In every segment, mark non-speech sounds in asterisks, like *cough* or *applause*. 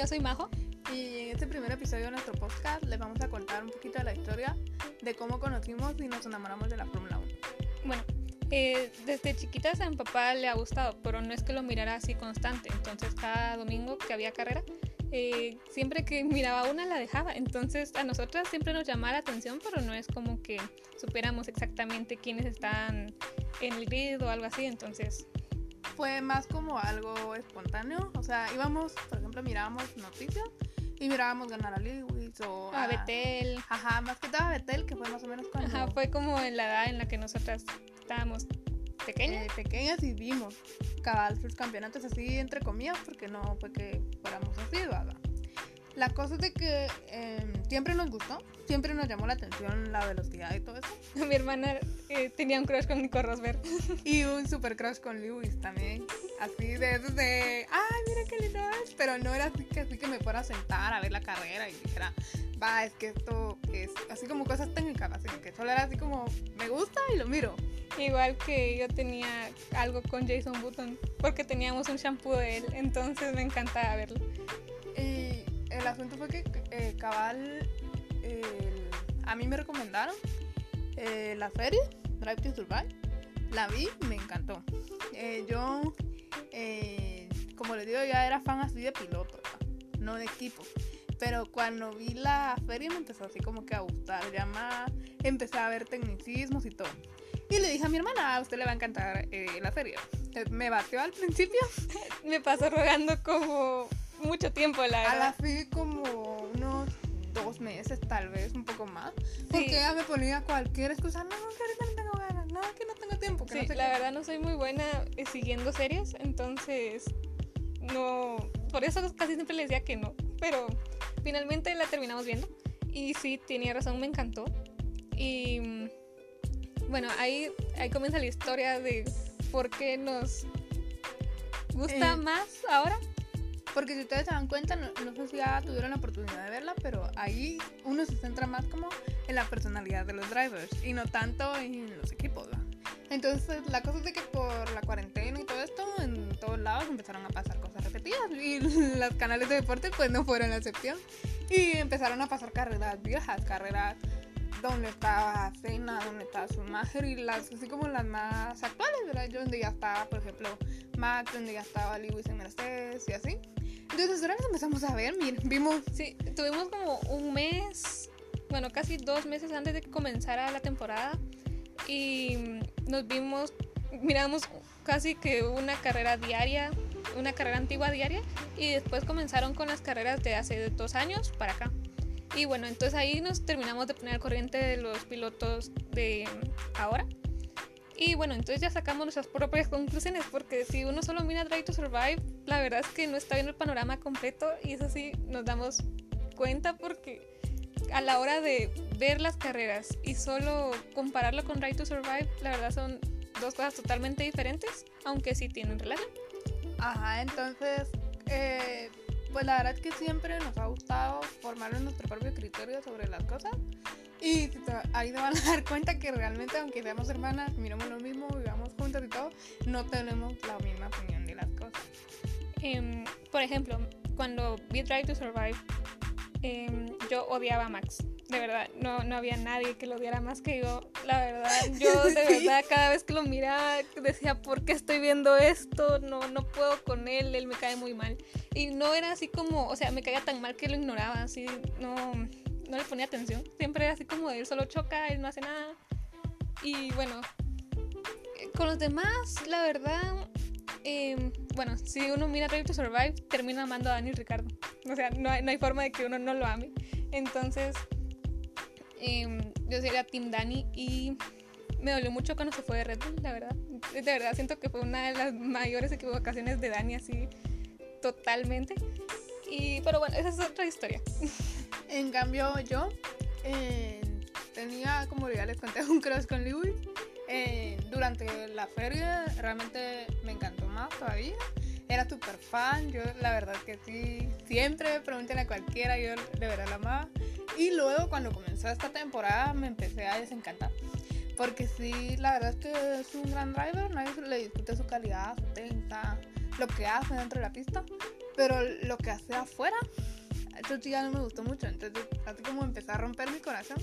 yo soy Majo. Y en este primer episodio de nuestro podcast les vamos a contar un poquito de la historia de cómo conocimos y nos enamoramos de la Fórmula 1. Bueno, eh, desde chiquitas a mi papá le ha gustado, pero no es que lo mirara así constante. Entonces cada domingo que había carrera, eh, siempre que miraba una la dejaba. Entonces a nosotras siempre nos llamaba la atención, pero no es como que supiéramos exactamente quiénes están en el grid o algo así. Entonces Fue más como algo espontáneo. O sea, íbamos, por ejemplo, mirábamos noticias y mirábamos ganar a Lewis o a Betel. Ajá, más que todo a Betel, que fue más o menos cuando... Ajá, fue como en la edad en la que nosotras estábamos pequeñas. eh, pequeñas y vimos cabal sus campeonatos así entre comillas porque no fue que fuéramos así, ¿verdad? La cosa es de que eh, siempre nos gustó, siempre nos llamó la atención la velocidad y todo eso. *laughs* Mi hermana eh, tenía un crush con Nico Rosberg. *laughs* Y un super crush con Lewis también. Así de esos de, ay, mira qué lindo es. Pero no era así que, así que me fuera a sentar a ver la carrera y dijera, va, es que esto es así como cosas técnicas, así que solo era así como, me gusta y lo miro. Igual que yo tenía algo con Jason Button, porque teníamos un shampoo de él, entonces me encantaba verlo. El asunto fue que eh, cabal, a mí me recomendaron eh, la serie, Drive to Survive. La vi me encantó. Eh, yo, como les digo, ya era fan así de piloto, no de equipo. Pero cuando vi la serie me empezó así como que a gustar, ya más empecé a ver tecnicismos y todo. Y le dije a mi hermana, a usted le va a encantar la. Eh, Me batió al principio, *laughs* Me pasó rogando como mucho tiempo, la a la verdad. fui como unos dos meses, tal vez, un poco más. Porque Sí. ella me ponía cualquier excusa, no, que ahorita no tengo ganas, no, que no tengo tiempo, que Sí, no sé la qué". verdad no soy muy buena eh, siguiendo series, entonces no, por eso casi siempre le decía que no, pero finalmente la terminamos viendo y sí, tenía razón, me encantó. Y mm, bueno, ahí, ahí comienza la historia de por qué nos gusta Eh. más ahora. Porque si ustedes se dan cuenta, no, no sé si ya tuvieron la oportunidad de verla, pero ahí uno se centra más como en la personalidad de los drivers y no tanto en los equipos. Entonces, la cosa es de que por la cuarentena y todo esto, en todos lados empezaron a pasar cosas repetidas y *laughs* los canales de deporte pues no fueron la excepción. Y empezaron a pasar carreras viejas, carreras donde estaba Cena, donde estaba Schumacher y las así como las más actuales, ¿verdad? Donde ya estaba, por ejemplo, Max, donde ya estaba Lewis en Mercedes y así. Entonces ahora nos empezamos a ver, miren, vimos Sí, tuvimos como un mes, bueno, casi dos meses antes de que comenzara la temporada y nos vimos, miramos casi que una carrera diaria, una carrera antigua diaria y después comenzaron con las carreras de hace dos años para acá. Y bueno, entonces ahí nos terminamos de poner al corriente de los pilotos de ahora. Y bueno, entonces ya sacamos nuestras propias conclusiones, porque si uno solo mira Drive to Survive, la verdad es que no está viendo el panorama completo y eso sí nos damos cuenta porque a la hora de ver las carreras y solo compararlo con Drive to Survive, la verdad son dos cosas totalmente diferentes, aunque sí tienen relación. Ajá, entonces, pues la verdad es que siempre nos ha gustado formar nuestro propio criterio sobre las cosas. Y te- ahí se van a *laughs* dar cuenta que realmente, aunque seamos hermanas, miramos lo mismo, vivamos juntas y todo, no tenemos la misma opinión de las cosas. Em, por ejemplo, cuando vi Drive to Survive, em, yo odiaba a Max. De verdad, no, no había nadie que lo odiara más que yo. La verdad, *laughs* yo de verdad cada vez que lo miraba decía, ¿por qué estoy viendo esto? No, no puedo con él, él me cae muy mal. Y no era así como, o sea, me caía tan mal que lo ignoraba, así, no, no le ponía atención. Siempre era así como él solo choca, él no hace nada. Y bueno, eh, con los demás, la verdad, eh, bueno, si uno mira Drive to Survive, termina amando a Dani y Ricardo. O sea, no hay, no hay forma de que uno no lo ame. Entonces, eh, yo sería Team Dani y me dolió mucho cuando se fue de Red Bull, la verdad. De verdad, siento que fue una de las mayores equivocaciones de Dani, así, totalmente. Y, pero bueno, esa es otra historia. *laughs* En cambio, yo eh, tenía, como ya les conté, *laughs* un crush con Lewis. Eh, durante la feria realmente me encantó más todavía. Era súper fan, yo la verdad que sí, siempre pregunten a cualquiera, yo de verdad la amaba. Y luego cuando comenzó esta temporada me empecé a desencantar. Porque sí, la verdad es que es un gran driver, nadie le discute su calidad, su técnica, lo que hace dentro de la pista. Pero lo que hace afuera, eso sí ya no me gustó mucho. Entonces, así como empezó a romper mi corazón.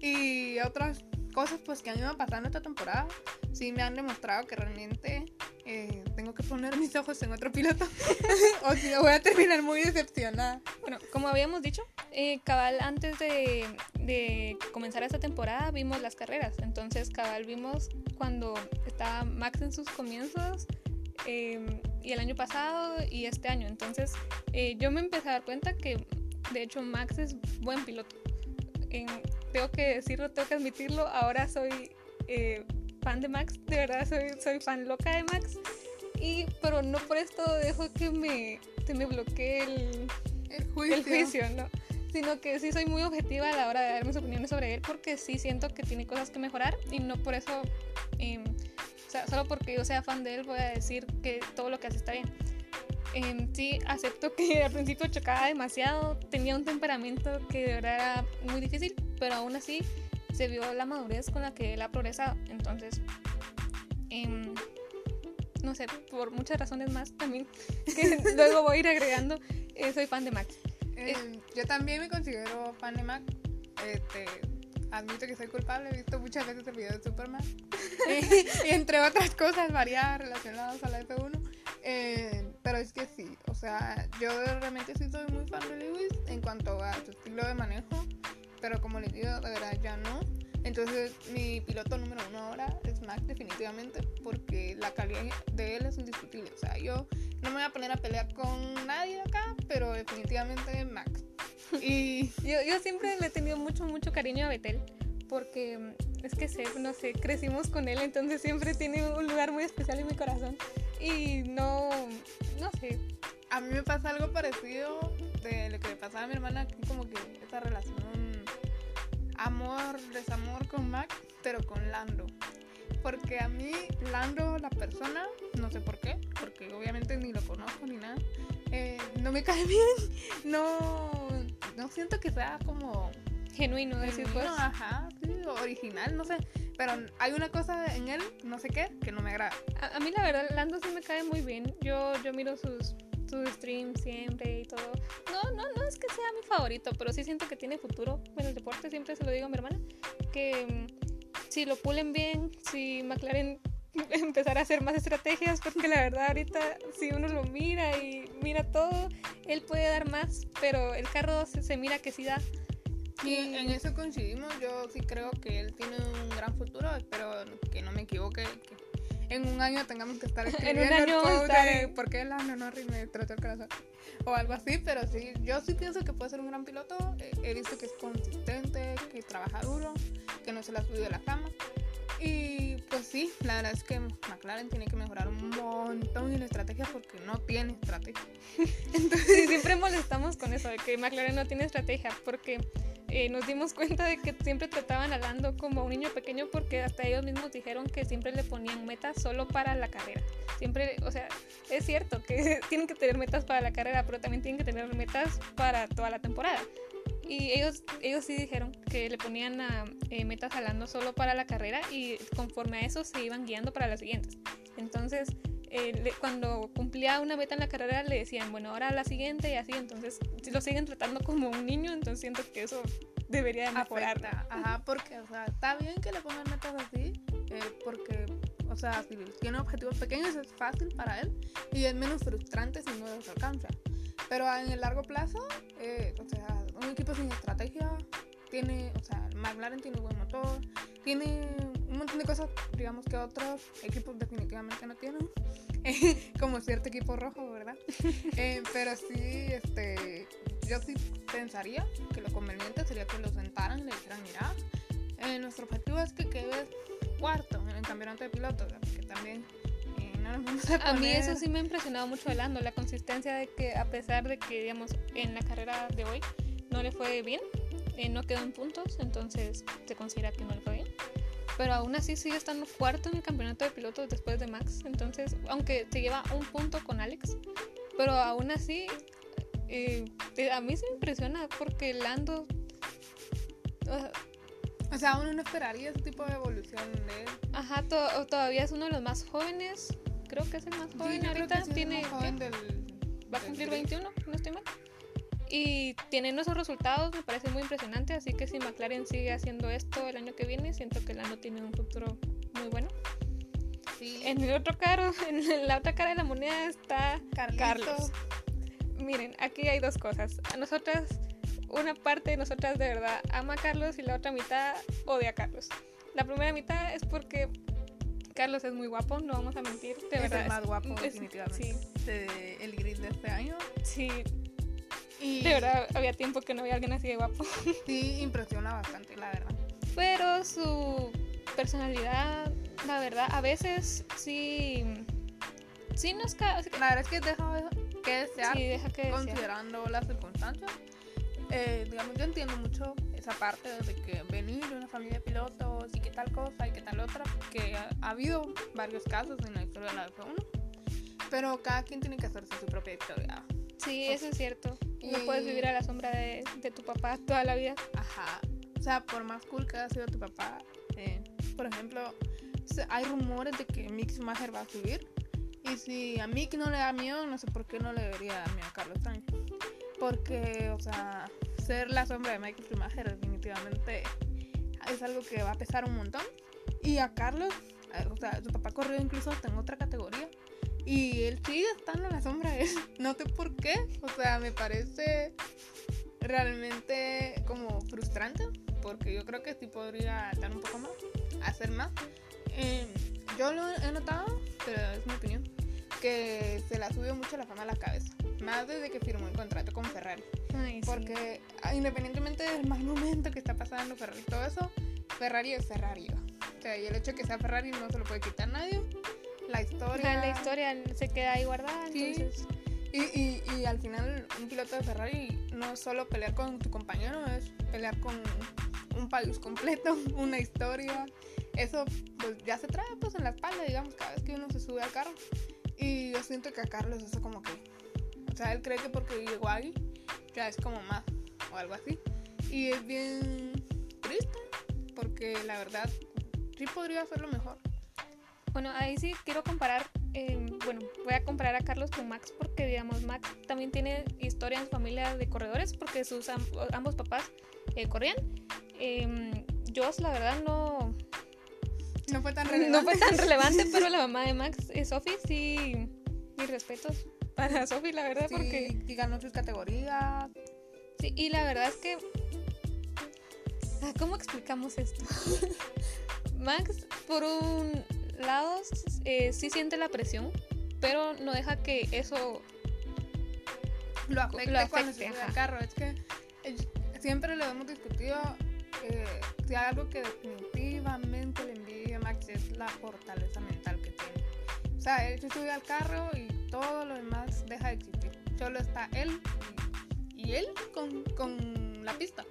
Y otras cosas pues que han ido pasando esta temporada, sí me han demostrado que realmente eh, tengo que poner mis ojos en otro piloto. *laughs* o si no voy a terminar muy decepcionada. Bueno, como habíamos dicho, eh, cabal antes de, de, comenzar esta temporada vimos las carreras. Entonces cabal vimos cuando estaba Max en sus comienzos. Eh, y el año pasado y este año. Entonces eh, yo me empecé a dar cuenta que de hecho Max es buen piloto. En, tengo que decirlo, tengo que admitirlo. Ahora soy eh, fan de Max, de verdad soy, soy fan loca de Max. Y, pero no por esto dejo que me, que me bloquee el, el juicio, el juicio ¿no? sino que sí soy muy objetiva a la hora de dar mis opiniones sobre él porque sí siento que tiene cosas que mejorar y no por eso, eh, o sea, solo porque yo sea fan de él voy a decir que todo lo que hace está bien. Eh, sí, acepto que *laughs* al principio chocaba demasiado, tenía un temperamento que de verdad era muy difícil, pero aún así se vio la madurez con la que él ha progresado. Entonces, eh, no sé, por muchas razones más también, *laughs* que *laughs* luego voy a ir agregando, eh, soy fan de Max. Eh, yo también me considero fan de Max. Este, admito que soy culpable, he visto muchas veces el video de Superman. y, y, entre otras cosas variadas relacionadas a la F1. Eh, pero es que sí, o sea, yo realmente sí soy muy fan de Lewis en cuanto a su estilo de manejo. Pero como les digo, de verdad ya no. Entonces, mi piloto número uno ahora es Max, definitivamente, porque la calidad de él es indiscutible. O sea, yo no me voy a poner a pelear con nadie acá, pero definitivamente Max. *laughs* Y yo, yo siempre le he tenido mucho, mucho cariño a Betel, porque es que sé, no sé, crecimos con él, entonces siempre tiene un lugar muy especial en mi corazón. Y no, no sé. A mí me pasa algo parecido de lo que le pasaba a mi hermana, como que esa relación amor, desamor con Max, pero con Lando. Porque a mí, Lando, la persona, no sé por qué, porque obviamente ni lo conozco ni nada, eh, no me *laughs* cae bien. No, no siento que sea como genuino, decir pues. Ajá, sí, original, no sé. Pero hay una cosa en él, no sé qué, que no me agrada. A, a mí la verdad, Lando sí me cae muy bien. Yo, yo miro sus sus streams siempre y todo. No, no, no es que sea mi favorito, pero sí siento que tiene futuro en el deporte, siempre se lo digo a mi hermana, que mm, si lo pulen bien, si McLaren *laughs* empezar a hacer más estrategias, porque la verdad ahorita si uno lo mira y mira todo, él puede dar más, pero el carro se, se mira que sí da. Y en eso coincidimos, yo sí creo que él tiene un gran futuro, espero que no me equivoque, que en un año tengamos que estar escribiendo *laughs* en un año el estar de en- por qué el año no me trató el corazón o algo así, pero sí, yo sí pienso que puede ser un gran piloto. He visto que es consistente, que trabaja duro, que no se la ha subido de la cama. Y pues sí, la verdad es que McLaren tiene que mejorar un montón en estrategia porque no tiene estrategia. *laughs* Sí, siempre molestamos con eso, de que McLaren no tiene estrategia, porque eh, nos dimos cuenta de que siempre trataban a Lando como un niño pequeño, porque hasta ellos mismos dijeron que siempre le ponían metas solo para la carrera. Siempre, o sea, es cierto que *laughs* tienen que tener metas para la carrera, pero también tienen que tener metas para toda la temporada. Y ellos, ellos sí dijeron que le ponían a, eh, metas a Lando solo para la carrera y conforme a eso se iban guiando para las siguientes. Entonces, eh, le- cuando cumplía una meta en la carrera le decían, bueno, ahora la siguiente y así, entonces si lo siguen tratando como un niño, entonces siento que eso debería de mejorar. Afecta, Ajá, porque, o sea, está bien que le pongan metas así, eh, porque, o sea, si tiene objetivos pequeños es fácil para él y es menos frustrante si no los alcanza. Pero en el largo plazo, eh, o sea, un equipo sin estrategia tiene, o sea, McLaren tiene buen motor, tiene un montón de cosas, digamos, que otros equipos definitivamente no tienen. *laughs* como cierto equipo rojo, ¿verdad? *laughs* Eh, pero sí, este, yo sí pensaría que lo conveniente sería que lo sentaran y le dijeran, mira, eh, nuestro objetivo es que quedes cuarto en el campeonato de pilotos, porque también no nos vamos a A mí eso sí me ha impresionado mucho de Lando, la consistencia de que a pesar de que, digamos, en la carrera de hoy no le fue bien, eh, no quedó en puntos, entonces se considera que no le fue bien. Pero aún así sigue estando cuarto en el campeonato de pilotos después de Max. Entonces, aunque se lleva un punto con Alex, pero aún así eh, eh, a mí se me impresiona porque Lando... ah, O sea, uno no esperaría ese tipo de evolución de él. Ajá, to- todavía es uno de los más jóvenes. Creo que es el más Sí, joven creo ahorita. sí tiene más joven del, va a cumplir 21, no estoy mal. Y tienen esos resultados, me parece muy impresionante. Así que si McLaren sigue haciendo esto el año que viene, siento que el año tiene un futuro muy bueno. Sí. En el otro carro, *laughs* en la otra cara de la moneda está Carlitos. Carlos. Miren, aquí hay dos cosas. A nosotras, una parte de nosotras de verdad ama a Carlos y la otra mitad odia a Carlos. La primera mitad es porque Carlos es muy guapo, no vamos a mentir, de es verdad. el más guapo, es- definitivamente. Sí, De el grid de este año. sí, Y de verdad había tiempo que no había alguien así de guapo. *laughs* sí impresiona bastante, la verdad. Pero su personalidad, la verdad, a veces sí, sí nos ca- La verdad es que deja que desear sí deja que desear. considerando las circunstancias. Eh, digamos, yo entiendo mucho esa parte de que venir de una familia de pilotos y que tal cosa y que tal otra, que ha, ha habido varios casos en la historia de la F1, pero cada quien tiene que hacerse su propia historia. Sí, eso es cierto. No Y- puedes vivir a la sombra de, de tu papá toda la vida. Ajá. O sea, por más cool que haya sido tu papá, eh, por ejemplo, hay rumores de que Mick Schumacher va a subir. Y si a Mick no le da miedo, no sé por qué no le debería dar miedo a Carlos Sainz. Porque, o sea, ser la sombra de Michael Schumacher definitivamente es algo que va a pesar un montón. Y a Carlos, eh, o sea, su papá corrió incluso hasta en otra categoría. Y él sigue estando en la sombra *laughs* de él. No sé por qué. O sea, me parece realmente como frustrante. Porque yo creo que sí podría dar un poco más, hacer más. Eh, yo lo he notado, pero es mi opinión, que se le ha subido mucho la fama a la cabeza. Más desde que firmó el contrato con Ferrari. Ay, sí. Porque ah, independientemente del mal momento que está pasando Ferrari y todo eso, Ferrari es Ferrari. O sea, y el hecho de que sea Ferrari no se lo puede quitar nadie. La historia. la historia se queda ahí guardada, Sí. entonces... Y, y, y al final, un piloto de Ferrari no es solo pelear con tu compañero, es pelear con un país completo, *laughs* una historia. Eso pues ya se trae pues en la espalda, digamos, cada vez que uno se sube al carro. Y yo siento que a Carlos eso como que... O sea, él cree que porque llegó ahí ya es como más o algo así. Y es bien triste porque la verdad sí podría hacerlo mejor. Bueno, ahí sí quiero comparar, eh, bueno, voy a comparar a Carlos con Max porque, digamos, Max también tiene historia en su familia de corredores porque sus am- ambos papás eh, corrían. Eh, Joss, la verdad, no, No fue tan *laughs* no relevante. fue tan relevante, *laughs* pero la mamá de Max, Sophie, sí, mis respetos para Sophie, la verdad, Sí, porque... y ganó sus categorías. Sí, y la verdad es que... ¿Cómo explicamos esto? *laughs* Max, por un lado, eh, sí siente la presión, pero no deja que eso... lo afecte, Lo cuando afecte, se sube al carro. Es que eh, siempre lo hemos discutido. eh, si hay algo que definitivamente le envidia a Max es la fortaleza mental que tiene. O sea, él se sube al carro y todo lo demás deja de existir. Solo está él y, él con, con la pista.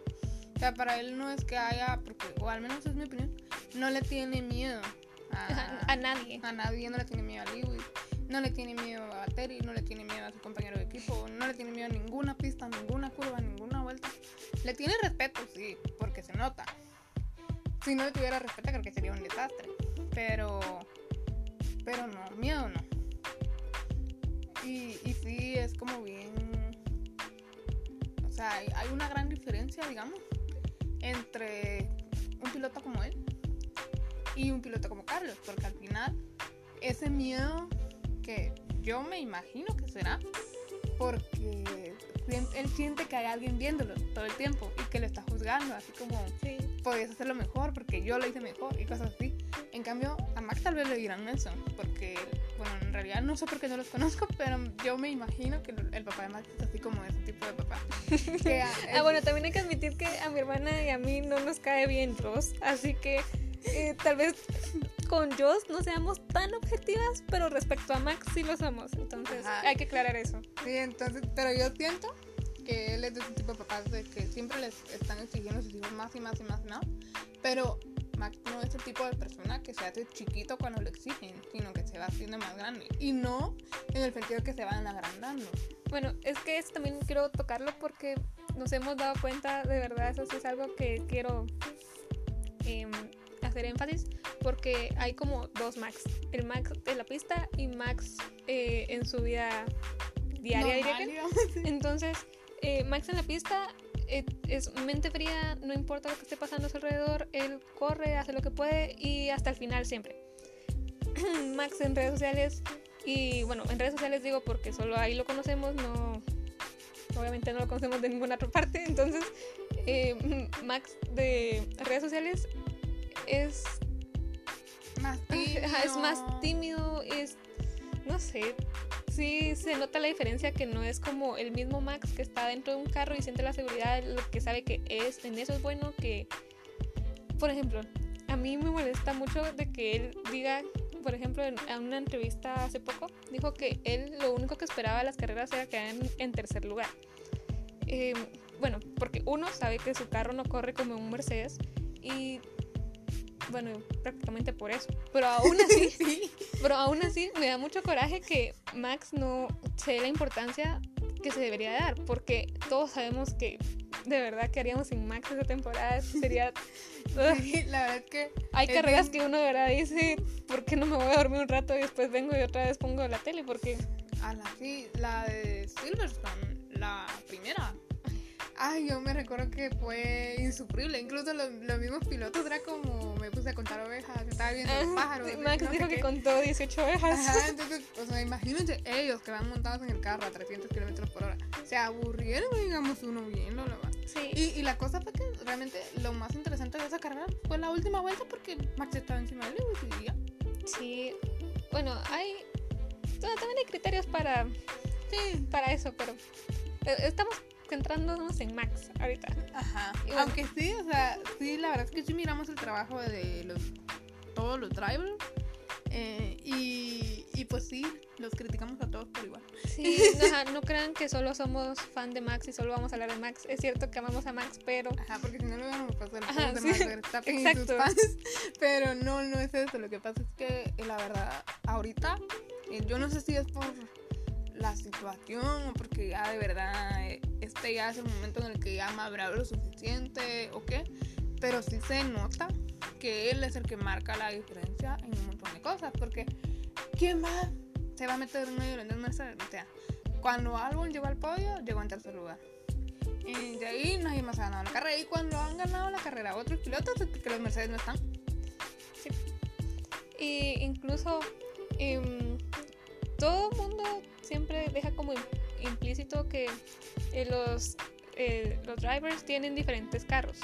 O sea, para él no es que haya, porque, o al menos es mi opinión, no le tiene miedo a, *laughs* A nadie. a nadie, no le tiene miedo a Lewis, no le tiene miedo a Valtteri, no le tiene miedo a su compañero de equipo, no le tiene miedo a ninguna pista, ninguna curva, ninguna vuelta. Le tiene respeto, sí, porque se nota. Si no le tuviera respeto, creo que sería un desastre. Pero, pero no, miedo no. Y, y sí, es como bien. O sea, hay, hay una gran diferencia, digamos, entre un piloto como él y un piloto como Carlos, porque al final ese miedo que yo me imagino que será porque él siente que hay alguien viéndolo todo el tiempo y que lo está juzgando, así como Sí. Podías hacerlo mejor porque yo lo hice mejor y cosas así. En cambio, a Max tal vez le dirán eso, porque, bueno, en realidad no sé por qué no los *laughs* conozco, pero yo me imagino que el papá de Max es así como ese tipo de papá. *laughs* Que, Ah, bueno, también hay que admitir que a mi hermana y a mí no nos cae bien Joss, así que eh, tal vez con Joss no seamos tan objetivas, pero respecto a Max sí lo somos, entonces Ajá. hay que aclarar eso. Sí, entonces, pero yo siento que él es de ese tipo de papás de que siempre les están exigiendo a sus hijos más y más y más más. Pero Max no es el tipo de persona que se hace chiquito cuando lo exigen, sino que se va haciendo más grande. Y no en el sentido que se van agrandando. Bueno, es que eso también quiero tocarlo porque nos hemos dado cuenta, de verdad, eso sí es algo que quiero em, hacer énfasis, porque hay como dos Max, el Max de la pista y Max eh, en su vida diaria, diría Normal, que. digamos. *laughs* Entonces, eh, Max en la pista eh, es mente fría, no importa lo que esté pasando a su alrededor, él corre, hace lo que puede y hasta el final siempre. *clears throat* Max en redes sociales y bueno, en redes sociales digo porque solo ahí lo conocemos, no obviamente no lo conocemos de ninguna otra parte, entonces eh, *laughs* Max de redes sociales es Más *laughs* Ajá, es más tímido. tímido, es. No sé. Sí, se nota la diferencia que no es como el mismo Max que está dentro de un carro y siente la seguridad, lo que sabe que es, en eso es bueno que. Por ejemplo, a mí me molesta mucho de que él diga, por ejemplo, en una entrevista hace poco, dijo que él lo único que esperaba de las carreras era quedar en, en tercer lugar. Eh, bueno, porque uno sabe que su carro no corre como un Mercedes y bueno, prácticamente por eso. Pero aún así, *laughs* Sí. pero aún así me da mucho coraje que Max no se dé la importancia que se debería dar, porque todos sabemos que de verdad que haríamos sin Max esa temporada sería. *laughs* Sí, la verdad es que hay carreras bien- que uno de verdad dice ¿por qué no me voy a dormir un rato y después vengo y otra vez pongo la tele? Porque a la, sí, la de Silverstone, la primera. Ay, yo me recuerdo que fue insufrible. Incluso los, los mismos pilotos era como me puse a contar ovejas, estaba viendo los Ajá, pájaros. sí, Max dijo que qué. contó 18 ovejas. Ajá, entonces, o sea, imagínense ellos que van montados en el carro a 300 kilómetros por hora. Se aburrieron, digamos, uno viéndolo. va. Sí, Y, y la cosa fue que realmente lo más interesante de esa carrera fue la última vuelta porque Max estaba encima de Lewis y ya. sí. Bueno, hay bueno, también hay criterios para Sí. para eso, pero eh, estamos centrándonos en Max ahorita. Ajá. Bueno. Aunque sí, o sea, sí, la verdad es que sí miramos el trabajo de los todos los drivers. eh, y, y pues sí, los criticamos a todos por igual. Sí, *laughs* no, no crean que solo somos fan de Max y solo vamos a hablar de Max. Es cierto que amamos a Max, pero Ajá, porque si no lo hubiéramos pasado el Ajá, de sí. Max Verstappen y sus fans. *laughs* Pero no, no es eso. Lo que pasa es que eh, la verdad, ahorita, eh, yo no sé si es por la situación porque ya de verdad eh, este ya es el momento en el que ya ha madurado lo suficiente o qué. Pero sí se nota que él es el que marca la diferencia en un montón de cosas. Porque, ¿quién más se va a meter en medio de los Mercedes? O sea, cuando Albon llegó al podio, llegó en tercer lugar. Y de ahí nadie más ha ganado la carrera. Y cuando han ganado la carrera otros pilotos, es porque los Mercedes no están. y incluso em, todo el mundo siempre deja como im- implícito que eh, los, eh, los drivers tienen diferentes carros.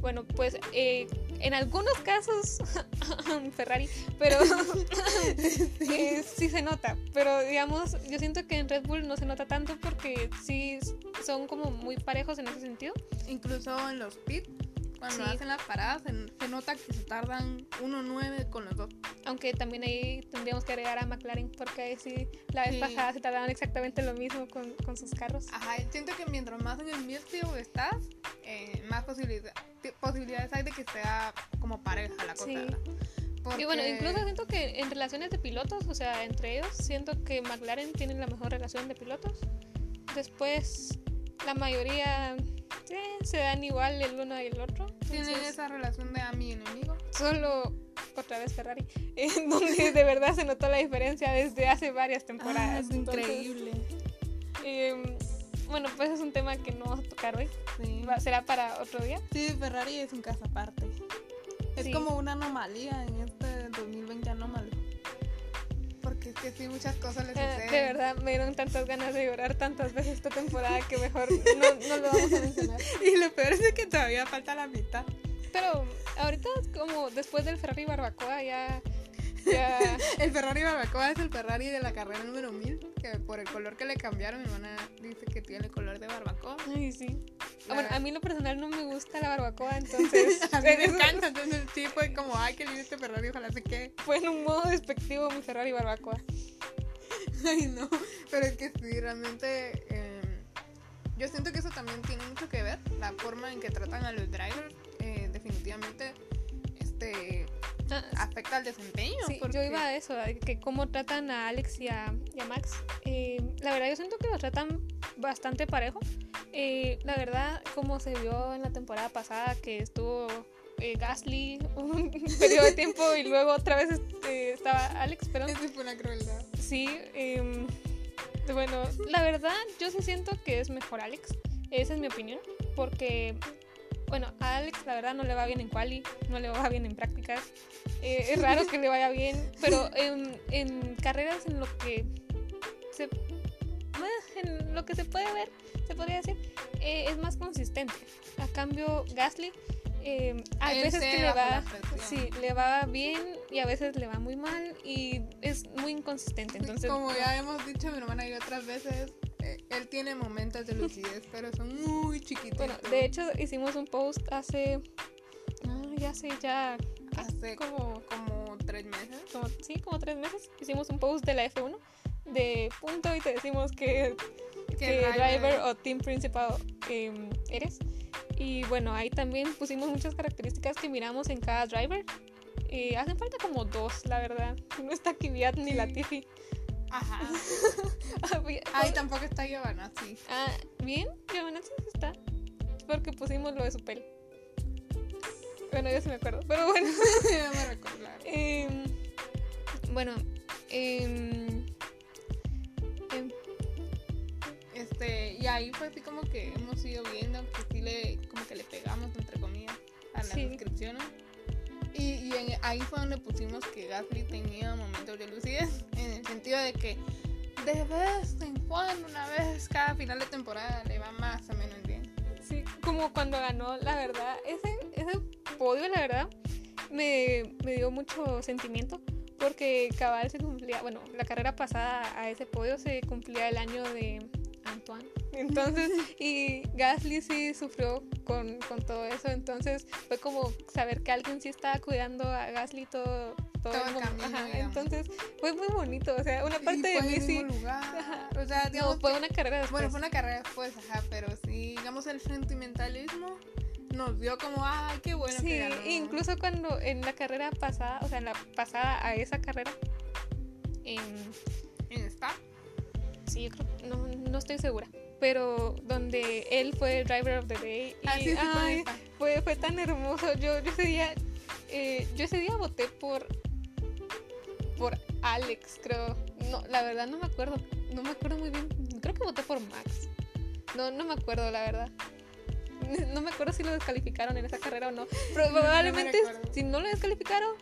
Bueno, pues eh, en algunos casos *laughs* Ferrari, pero *laughs* *laughs* eh, sí se nota. Pero digamos, yo siento que en Red Bull no se nota tanto porque sí son como muy parejos en ese sentido. Incluso en los pits, cuando Sí. hacen las paradas, se, se nota que se tardan 1.9 con los dos. Aunque también ahí tendríamos que agregar a McLaren porque ahí sí la vez Sí. pasada se tardaban exactamente lo mismo con, con sus carros. Ajá, siento que mientras más en el medio estás, eh, más posibilidad- posibilidades hay de que sea como pareja la cosa. Sí. ¿verdad? Y bueno, Porque- incluso siento que en relaciones de pilotos, o sea, entre ellos, siento que McLaren tiene la mejor relación de pilotos. Después, la mayoría sí, se dan igual el uno y el otro. tienen esa relación de amigo y enemigo. Solo otra vez Ferrari, *laughs* en donde de verdad se notó la diferencia desde hace varias temporadas. Ah, es Entonces, increíble. em, bueno, pues es un tema que no vamos a tocar hoy. Sí. Será para otro día. Sí, Ferrari es un caso aparte. Es Sí. como una anomalía en este 2020 anómalo. Que sí, muchas cosas les Eh, suceden. de verdad, me dieron tantas ganas de llorar tantas veces esta temporada que mejor no, no lo vamos a mencionar. *laughs* Y lo peor es que todavía falta la mitad. Pero ahorita, como después del Ferrari Barbacoa, ya. *laughs* El Ferrari Barbacoa es el Ferrari de la carrera número 1000. Que por el color que le cambiaron, mi hermana dice que tiene el color de barbacoa. ay, sí. La Bueno, a mí lo personal no me gusta la barbacoa, *laughs* entonces. a mí me encanta. Entonces sí fue como, ay, qué lindo este Ferrari, ojalá se quede. Fue en un modo despectivo mi Ferrari Barbacoa. *laughs* Ay, no. Pero es que sí, realmente. eh, yo siento que eso también tiene mucho que ver. La forma en que tratan a los drivers, eh, definitivamente, este Ah, afecta al desempeño. Sí, porque- yo iba a eso, que cómo tratan a Alex y a, y a Max. Eh, la verdad, yo siento que los tratan bastante parejo. Eh, la verdad, como se vio en la temporada pasada, que estuvo eh, Gasly *laughs* un periodo de tiempo y luego otra vez este, estaba Alex, pero Eso fue una crueldad. sí. em, Bueno, la verdad, yo sí siento que es mejor Alex. Esa es mi opinión. Porque, bueno, a Alex la verdad no le va bien en quali, no le va bien en prácticas. Eh, es raro que le vaya bien, pero en, en carreras en lo que se en lo que se puede ver, se podría decir, eh, es más consistente. A cambio, Gasly, eh, hay veces que le va, sí, le va bien y a veces le va muy mal y es muy inconsistente. Entonces, Como ya hemos dicho mi hermana y otras veces, él tiene momentos de lucidez, pero son muy chiquitos. bueno, de hecho hicimos un post hace, ah, ya sé, ya hace como, como tres meses. como, sí, como tres meses, hicimos un post de la F1 de punto y te decimos que qué driver o team principal em, eres. Y bueno, ahí también pusimos muchas características que miramos en cada driver. Eh, hacen falta como dos, la verdad. *laughs* No está Kvyat ni Sí. Latifi. Ajá. *laughs* Ah, Ahí tampoco está Giovanna, sí. ah, bien, Giovanazzi sí está. Porque pusimos lo de su pelo. Bueno, yo sí me acuerdo. Pero bueno. *laughs* ya me recuerdo. em, bueno, em, Este, y ahí fue así como que hemos ido viendo que sí le, como que le pegamos entre comillas a las Sí. descripciones. Y, ahí fue donde pusimos que Gasly tenía momentos de lucidez, en el sentido de que de vez en cuando, una vez cada final de temporada, le va más o menos bien. Sí, como cuando ganó, la verdad, ese, ese podio, la verdad, me, me dio mucho sentimiento porque cabal se cumplía, bueno, la carrera pasada a ese podio se cumplía el año de Antoine. Entonces, *laughs* y Gasly sí sufrió con, con todo eso, entonces fue como saber que alguien sí estaba cuidando a Gasly todo, todo, Todo el camino, ajá, entonces fue muy bonito, o sea, una parte de mí en el sí, mismo lugar. *laughs* Ajá. O sea, digamos no, fue una carrera después. Bueno, fue una carrera después, ajá, pero sí, digamos, el sentimentalismo nos dio como, ay, qué bueno sí, que ganó. incluso cuando en la carrera pasada, o sea, en la pasada a esa carrera, em, En Spa. sí, yo creo, no, no estoy segura, pero donde él fue el driver of the day y sí, sí, fue en ay, fue, fue tan hermoso. Yo, yo ese día, eh, yo ese día voté por, por Alex, creo. No, la verdad no me acuerdo, no me acuerdo muy bien. Creo que voté por Max. No, no me acuerdo, la verdad. *laughs* No me acuerdo si lo descalificaron en esa carrera o no. Pero *laughs* No, no probablemente si no lo descalificaron,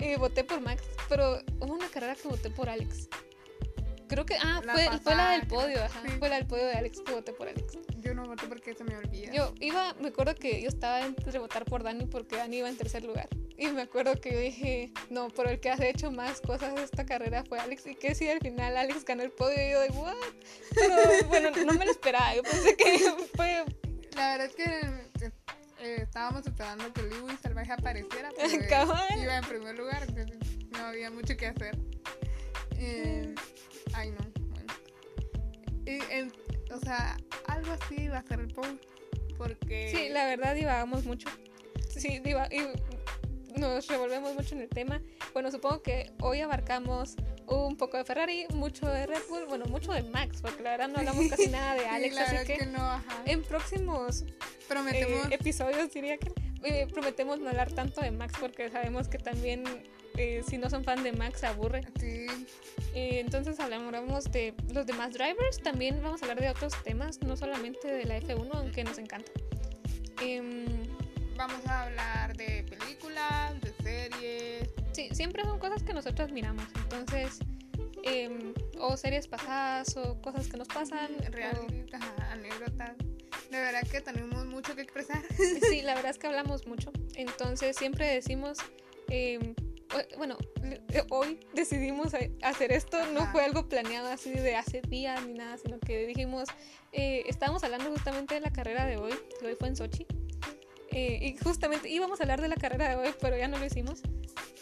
eh, voté por Max. Pero hubo una carrera que voté por Alex. Creo que, ah, La fue, fue la del podio, ajá. Sí. Fue la del podio de Alex que voté por Alex. Yo no voté porque se me olvida. Yo iba, me acuerdo que yo estaba entre votar por Dani porque Dani iba en tercer lugar. Y me acuerdo que yo dije, no, pero el que ha hecho más cosas de esta carrera fue Alex. Y que si al final Alex ganó el podio, y yo de, ¿what? Pero bueno, no me lo esperaba. Yo pensé que *laughs* fue. La verdad es que eh, eh, estábamos esperando que Lewis Salvaje apareciera, *laughs* pero él Cabal. iba en primer lugar, entonces no había mucho que hacer. Eh, ay, no, bueno. Y, en- o sea, algo así va a ser el post, porque... Sí, la verdad divagamos mucho. Sí, diva y nos revolvemos mucho en el tema. Bueno, supongo que hoy abarcamos un poco de Ferrari, mucho de Red Bull, bueno, mucho de Max, porque la verdad no hablamos *laughs* casi nada de Alex, así que, que no, en próximos Prometemos... eh, episodios diría que eh, prometemos no hablar tanto de Max porque sabemos que también eh, si no son fan de Max se aburre. sí, Eh, entonces hablaremos de los demás drivers, también vamos a hablar de otros temas, no solamente de la F1, aunque nos encanta. Em, vamos a hablar de películas, de series, sí, siempre son cosas que nosotros miramos, entonces em, o series pasadas o cosas que nos pasan. o- realidades, ajá, anécdotas. De verdad que tenemos mucho que expresar. Sí, *laughs* la verdad es que hablamos mucho. Entonces siempre decimos, eh, o- bueno, eh, hoy decidimos hacer esto. No Ajá. fue algo planeado así de hace días ni nada, sino que dijimos, eh, estábamos hablando justamente de la carrera de hoy, que hoy fue en Sochi. Eh, y justamente íbamos a hablar de la carrera de hoy, pero ya no lo hicimos.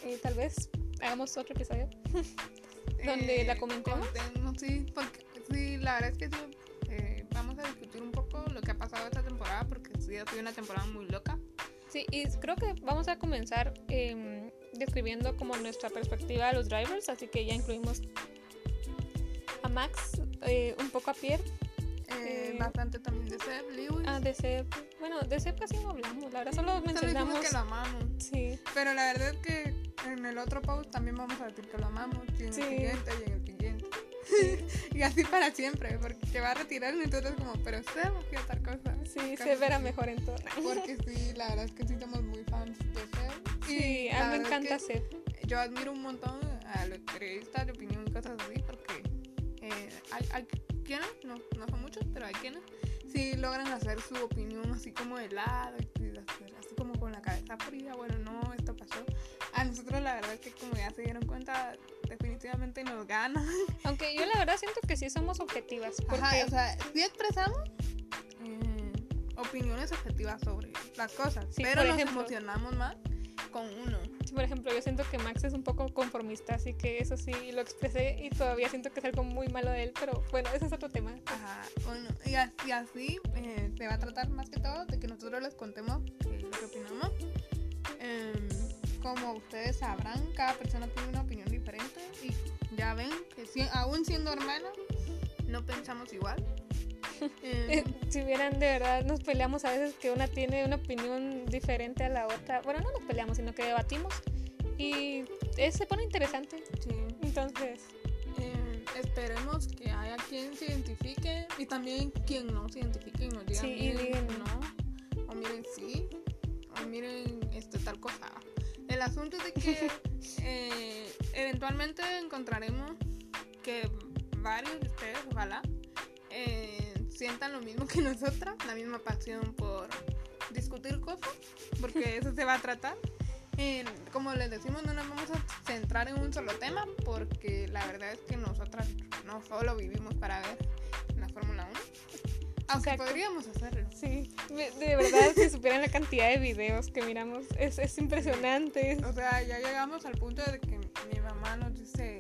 Eh, tal vez hagamos otro episodio. *laughs* ¿Donde la comentemos? contemos, sí, porque sí, la verdad es que sí, eh, vamos a discutir un poco lo que ha pasado esta temporada, porque sí ha sido una temporada muy loca. Sí, y creo que vamos a comenzar em, describiendo como nuestra perspectiva de los drivers, así que ya incluimos a Max, eh, un poco a Pierre, Eh, Eh, bastante también de Seb, Lewis. a de Seb. Bueno, de Seb casi no hablamos, la verdad solo Solo mencionamos. que lo amamos. Sí, Pero la verdad es que en el otro post también vamos a decir que lo amamos. Y en Sí. el siguiente y en el siguiente. *laughs* y así para siempre, porque se va a retirar nosotros como, pero Seb hacía tal cosa. Sí, Casi se verá sí. mejor en todo. Porque sí, la verdad es que sí somos muy encanta Seb. Yo admiro un montón a los periodistas de opinión y cosas así, porque eh, hay, hay quienes, no, no son muchos, pero hay quienes sí logran hacer su opinión así como de lado, hacer así como con la cabeza fría, bueno, no, esto pasó. A nosotros la verdad es que como ya se dieron cuenta, definitivamente nos gana. *laughs* Aunque yo la verdad siento que sí somos objetivas. Porque Ajá, o sea, sí expresamos eh, opiniones objetivas sobre las cosas, Sí, pero nos ejemplo. emocionamos más con uno. Sí, por ejemplo, yo siento que Max es un poco conformista, así que eso sí lo expresé y todavía siento que es algo muy malo de él, pero bueno, ese es otro tema. Ajá, bueno, y así, así, eh, se va a tratar más que todo de que nosotros les contemos eh, lo que opinamos. Em, como ustedes sabrán, cada persona tiene una opinión diferente y ya ven que si- aún siendo hermanos, no pensamos igual. Eh, *laughs* si vieran de verdad, nos peleamos a veces que una tiene una opinión diferente a la otra. Bueno, no nos peleamos, sino que debatimos y eh, se pone interesante. sí. Entonces, Em, esperemos que haya quien se identifique y también quien no se identifique y nos diga Sí, miren, no, o miren sí, o miren este, tal cosa. El asunto es de que *laughs* eh, eventualmente encontraremos que varios de ustedes, ojalá, eh, sientan lo mismo que nosotras, la misma pasión por discutir cosas, porque eso se va a tratar. Eh, como les decimos, no nos vamos a centrar en un solo tema, porque la verdad es que nosotras no solo vivimos para ver la Fórmula 1, aunque Exacto. podríamos hacerlo. sí, de de verdad, si supieran la cantidad de videos que miramos, es, es impresionante. O sea, ya llegamos al punto de que mi mamá nos dice,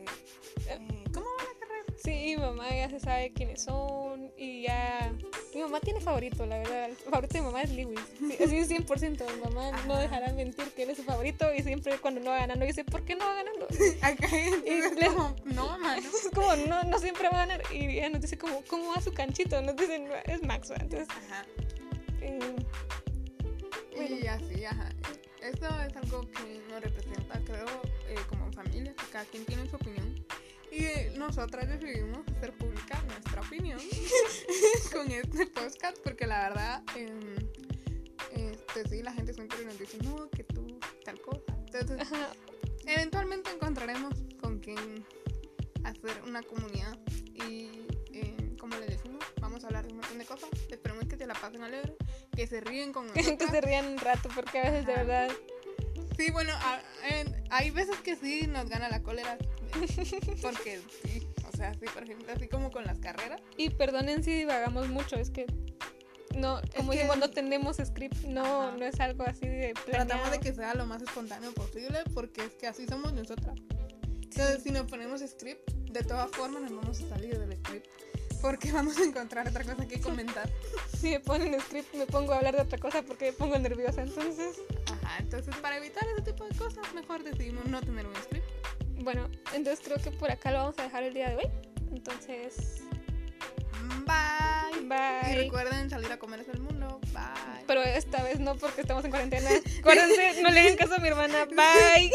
mi mamá ya se sabe quiénes son y ya... Mi mamá tiene favorito, la verdad. El favorito de mi mamá es Lewis. Sí, así es 100%. Mi mamá no dejará mentir que él es su favorito y siempre cuando no va ganando dice, ¿por qué no va ganando? *laughs* Acá es le- como, no, mamá, no. *laughs* Es como, no, no siempre va a ganar. Y ella nos dice, como, ¿cómo va su canchito? Nos dicen, es Max. Entonces, Ajá. eh, Bueno. Y así, ajá. Esto es algo que nos representa, creo, eh, como familia, que cada quien tiene su opinión. Y eh, nosotras decidimos hacer pública nuestra opinión *laughs* con este podcast, porque la verdad, em, este, sí, la gente siempre nos dice, no, que tú, tal cosa. Entonces, ajá, eventualmente encontraremos con quién hacer una comunidad. Y eh, como les decimos vamos a hablar de un montón de cosas. Esperemos que se la pasen alegre que se ríen con *laughs* que nosotros se rían un rato porque a veces de Ajá. verdad... sí bueno a- en- hay veces que sí nos gana la cólera eh, *laughs* porque sí o sea sí por ejemplo así como con las carreras Y perdonen si divagamos mucho, es que... No, como que- dijimos, no tenemos script, no, Ajá. no es algo así de tratamos de planeado. que sea lo más espontáneo posible porque es que así somos nosotras entonces si nos ponemos script de todas formas nos vamos a salir del script porque *laughs* vamos a encontrar otra cosa que comentar *laughs* Si me ponen script me pongo a hablar de otra cosa porque me pongo nerviosa, entonces... Ajá, entonces para evitar ese tipo de cosas, mejor decidimos no tener un script. Bueno, entonces creo que por acá lo vamos a dejar el día de hoy. Entonces, Bye. Y bye. recuerden salir a comerse el mundo. Bye. Pero esta vez no porque estamos en cuarentena. *laughs* Acuérdense, no le hagan caso a mi hermana. *laughs* Bye.